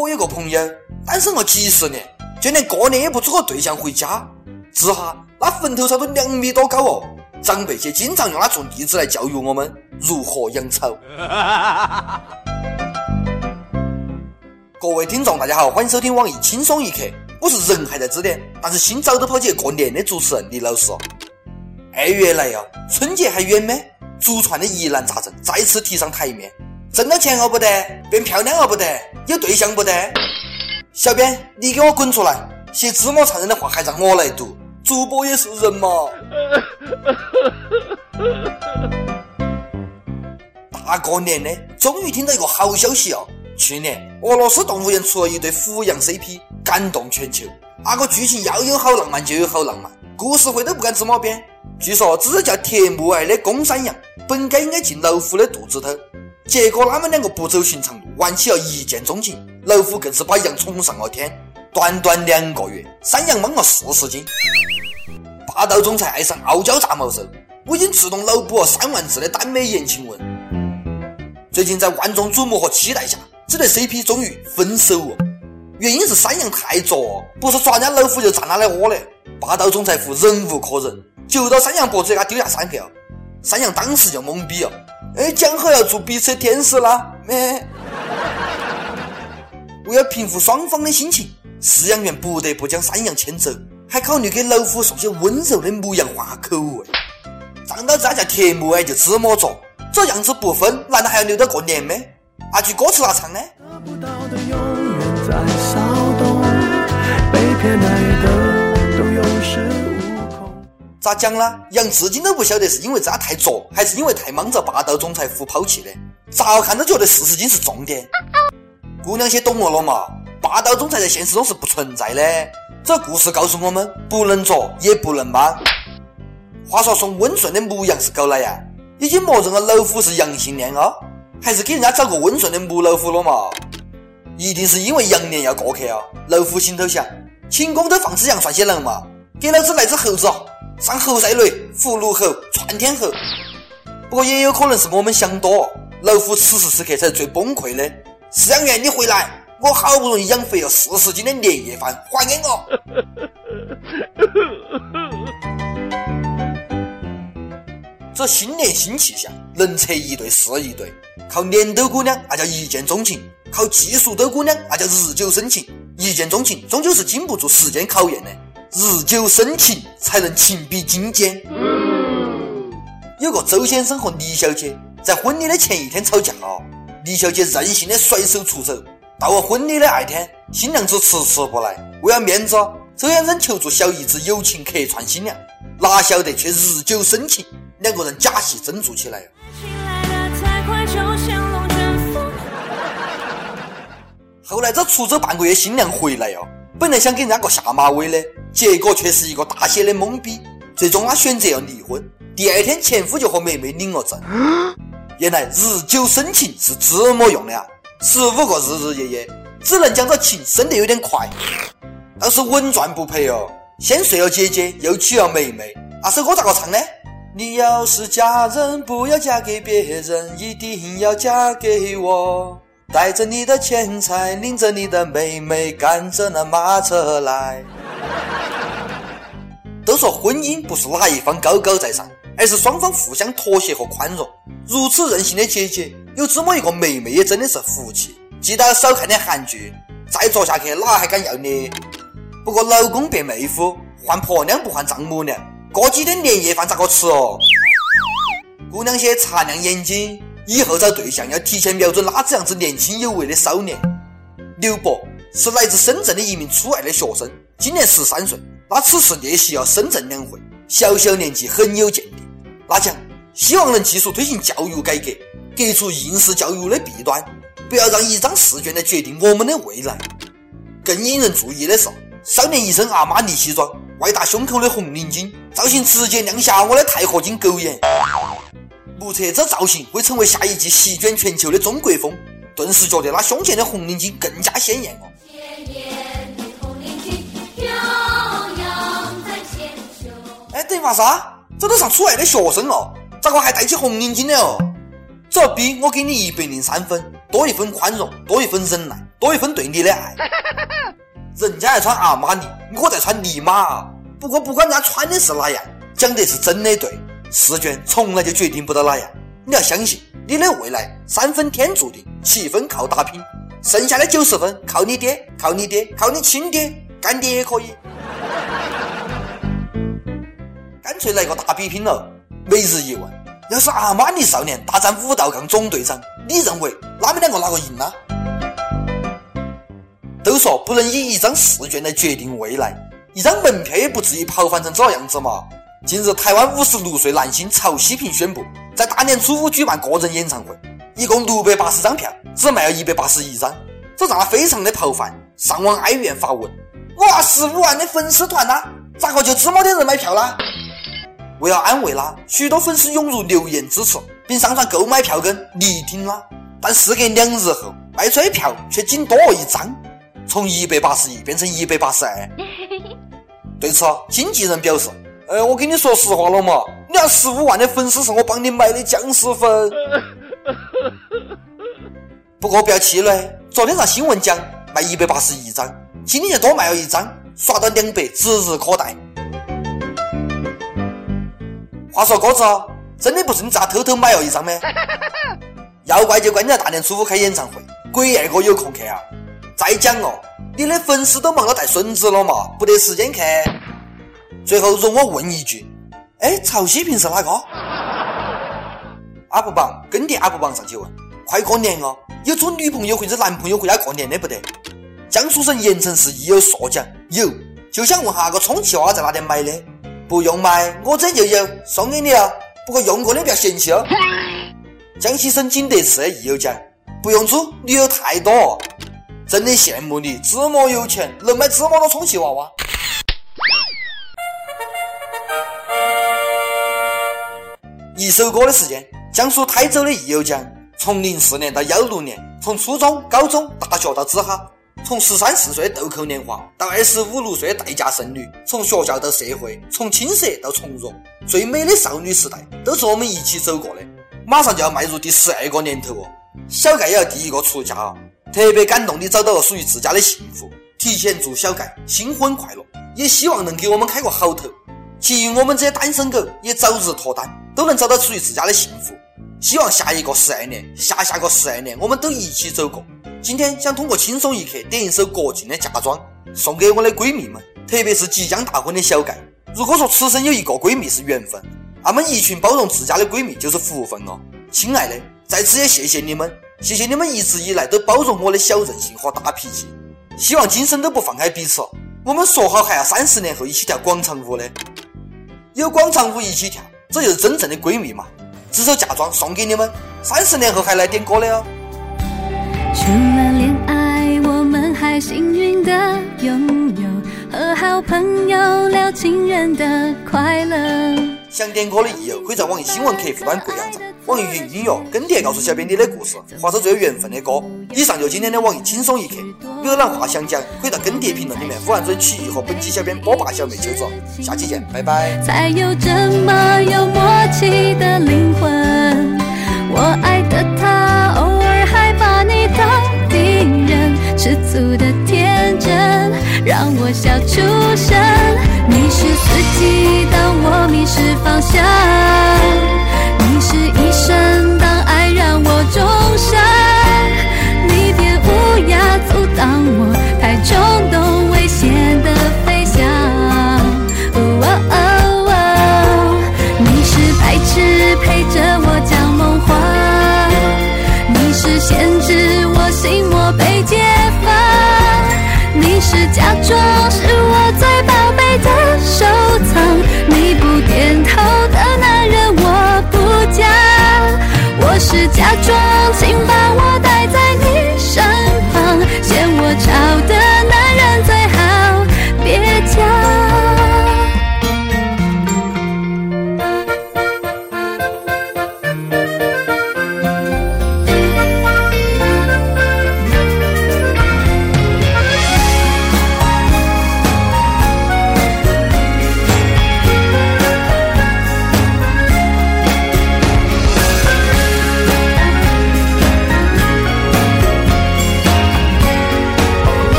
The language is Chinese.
我有个朋友单身了几十年，就连过年也不租个对象回家。治哈，那坟头草都两米多高哦。长辈些经常用它做例子来教育我们如何养草。各位听众，大家好，欢迎收听网易轻松一刻，我是人还在这点，但是心早都跑去过年的主持人李老师。二月来呀，春节还远吗？祖传的疑难杂症再次提上台面。挣到钱了不得，变漂亮了不得，有对象不得。小编，你给我滚出来！写这么残忍的话还让我来读，主播也是人嘛。大过年的，终于听到一个好消息哦！去年俄罗斯动物园出了一对虎羊 CP，感动全球。那个剧情要有好浪漫就有好浪漫，故事会都不敢这么编。据说这叫铁木儿的公山羊，本该应该进老虎的肚子头。结果他们两个不走寻常路，玩起了一见钟情。老虎更是把羊宠上了天。短短两个月，山羊猛了四十斤。霸道总裁爱上傲娇炸毛兽，我已经自动脑补了三万字的耽美言情文。最近在万众瞩目和期待下，这对 CP 终于分手了。原因是山羊太作，不是抓人家老虎就占他的窝的。霸道总裁夫忍无可忍，就到山羊脖子给他丢下三个。山羊当时就懵逼了。哎，讲好要做彼此的天使啦！咩？为了平复双方的心情，饲养员不得不将山羊牵走，还考虑给老虎送些温柔的牧羊话口味。仗到这家铁木哎就这么做，这样子不分，难道还要留到过年吗？那句歌词咋唱呢？咋讲呢？羊至今都不晓得是因为这太作，还是因为太忙着霸道总裁夫抛弃的。咋看都觉得四十斤是重点。姑娘些懂我了嘛？霸道总裁在现实中是不存在的。这故事告诉我们，不能作，也不能莽。话说送温顺的母羊是狗来呀？已经默认了老虎是阳性恋啊？还是给人家找个温顺的母老虎了嘛？一定是因为羊年要过去啊！老虎心头想：秦宫都放只羊算些能嘛？给老子来只猴子！上猴赛雷、福禄猴、窜天猴，不过也有可能是我们想多。老虎此时此刻才是最崩溃的。饲养员，你回来！我好不容易养肥了四十斤的年夜饭，还给我。这新年新气象，能测一对是一对。靠脸斗姑娘，那叫一见钟情；靠技术斗姑娘，那叫日久生情。一见钟情，终究是经不住时间考验的。日久生情，才能情比金坚。有个周先生和李小姐在婚礼的前一天吵架了，李小姐任性的甩手出走。到了婚礼的那天，新娘子迟迟不来，为了面子，周先生求助小姨子友情客串新娘，哪晓得却日久生情，两个人假戏真做起来了。后来这出走半个月，新娘回来哟。本来想给人家个下马威的，结果却是一个大写的懵逼。最终他选择要离婚。第二天，前夫就和妹妹领了证。原来日久生情是这么用的啊！十五个日日夜夜，只能将这情生得有点快。倒是稳赚不赔哦。先睡了姐姐，又娶了妹妹。那首歌咋个唱呢？你要是嫁人，不要嫁给别人，一定要嫁给我。带着你的钱财，领着你的妹妹，赶着那马车来。都说婚姻不是哪一方高高在上，而是双方互相妥协和宽容。如此任性的姐姐，有这么一个妹妹，也真的是福气。记得少看点韩剧，再做下去哪还敢要你？不过老公变妹夫，换婆娘不换丈母娘，过几天年夜饭咋个吃哦？姑娘些擦亮眼睛。以后找对象要提前瞄准哪子样子年轻有为的少年。刘博是来自深圳的一名初二的学生，今年十三岁。他此次列席了深圳两会，小小年纪很有见地。他讲，希望能继续推行教育改革，革除应试教育的弊端，不要让一张试卷来决定我们的未来。更引人注意的是，少年一身阿玛尼西装，外搭胸口的红领巾，造型直接亮瞎我的钛合金狗眼。目测这造型会成为下一季席卷全球的中国风，顿时觉得那胸前的红领巾更加鲜艳哦。哎，等于啥？这都上初二的学生了，咋个还戴起红领巾的哦？这逼我给你一百零三分，多一分宽容，多一分忍耐，多一分对你的爱。人家还穿阿玛尼，我在穿尼玛。不过不管人家穿的是哪样，讲的是真的对。试卷从来就决定不到哪样，你要相信你的未来三分天注定，七分靠打拼，剩下的九十分靠你爹，靠你爹，靠你亲爹，干爹也可以。干脆来个大比拼了。每日一问：要是阿玛尼少年大战武道杠总队长，你认为他们两个哪个赢呢？都说不能以一张试卷来决定未来，一张门票也不至于跑反成这样子嘛。近日，台湾五十六岁男星曹希平宣布，在大年初五举办个人演唱会，一共六百八十张票，只卖了一百八十一张，这让他非常的跑饭，上网哀怨发文：“哇，十五万的粉丝团呐，咋个就这么点人买票啦？”为了安慰他，许多粉丝涌入留言支持，并上传购买票根力挺他。但事隔两日后，卖出的票却仅多了一张，从一百八十一变成一百八十二。对此，经纪人表示。哎，我跟你说实话了嘛，你那十五万的粉丝是我帮你买的僵尸粉。不过不要气馁，昨天上新闻讲卖一百八十一张，今天就多卖了一张，刷到两百指日可待。话说哥子，真的不是你咋偷偷买了一张吗？要怪就怪你在大年初五开演唱会，鬼二哥有空去啊！再讲哦，你的粉丝都忙着带孙子了嘛，不得时间去。最后容我问一句，哎，曹西平是哪个阿布榜跟帖阿布榜上去问，快过年了，有做女朋友或者男朋友回家过年的不得？江苏省盐城市亦有硕奖，有，就想问下个充气娃娃在哪点买的？不用买，我这就有，送给你啊！不过用过的不要嫌弃哦。江西省景德市亦有奖，不用租，女友太多，真的羡慕你，这么有钱，能买这么多充气娃娃。一首歌的时间，江苏台州的益友奖，从零四年到幺六年，从初中、高中、大学到职哈，从十三四岁豆蔻年华到二十五六岁的待嫁剩女，从学校到社会，从青涩到从容，最美的少女时代都是我们一起走过的。马上就要迈入第十二个年头哦，小盖也要第一个出嫁啊！特别感动你找到了属于自家的幸福，提前祝小盖新婚快乐，也希望能给我们开个好头。祈愿我们这些单身狗也早日脱单，都能找到属于自家的幸福。希望下一个十二年，下下个十二年，我们都一起走过。今天想通过轻松一刻点一首郭靖的《嫁妆》，送给我的闺蜜们，特别是即将大婚的小盖。如果说此生有一个闺蜜是缘分，那么一群包容自家的闺蜜就是福分哦。亲爱的，在此也谢谢你们，谢谢你们一直以来都包容我的小任性和大脾气。希望今生都不放开彼此。我们说好还要三十年后一起跳广场舞的。有广场舞一起跳，这就是真正的闺蜜嘛！这首嫁妆送给你们，三十年后还来点歌的哦。除了恋爱，我们还幸运的拥有和好朋友聊情人的快乐。想点歌的益友，可以在网易新闻客户端贵阳站。网易云音乐跟帖告诉小编你的故事，或是最有缘分的歌。以上就今天的网易轻松一刻，有哪话想讲，可以到跟帖评论里面呼嘴曲艺和本期小编波霸小妹秋子。下期见，拜拜。才有这么有默契的灵魂，假装是我最宝贝的收藏你不点头的男人我不嫁我是假装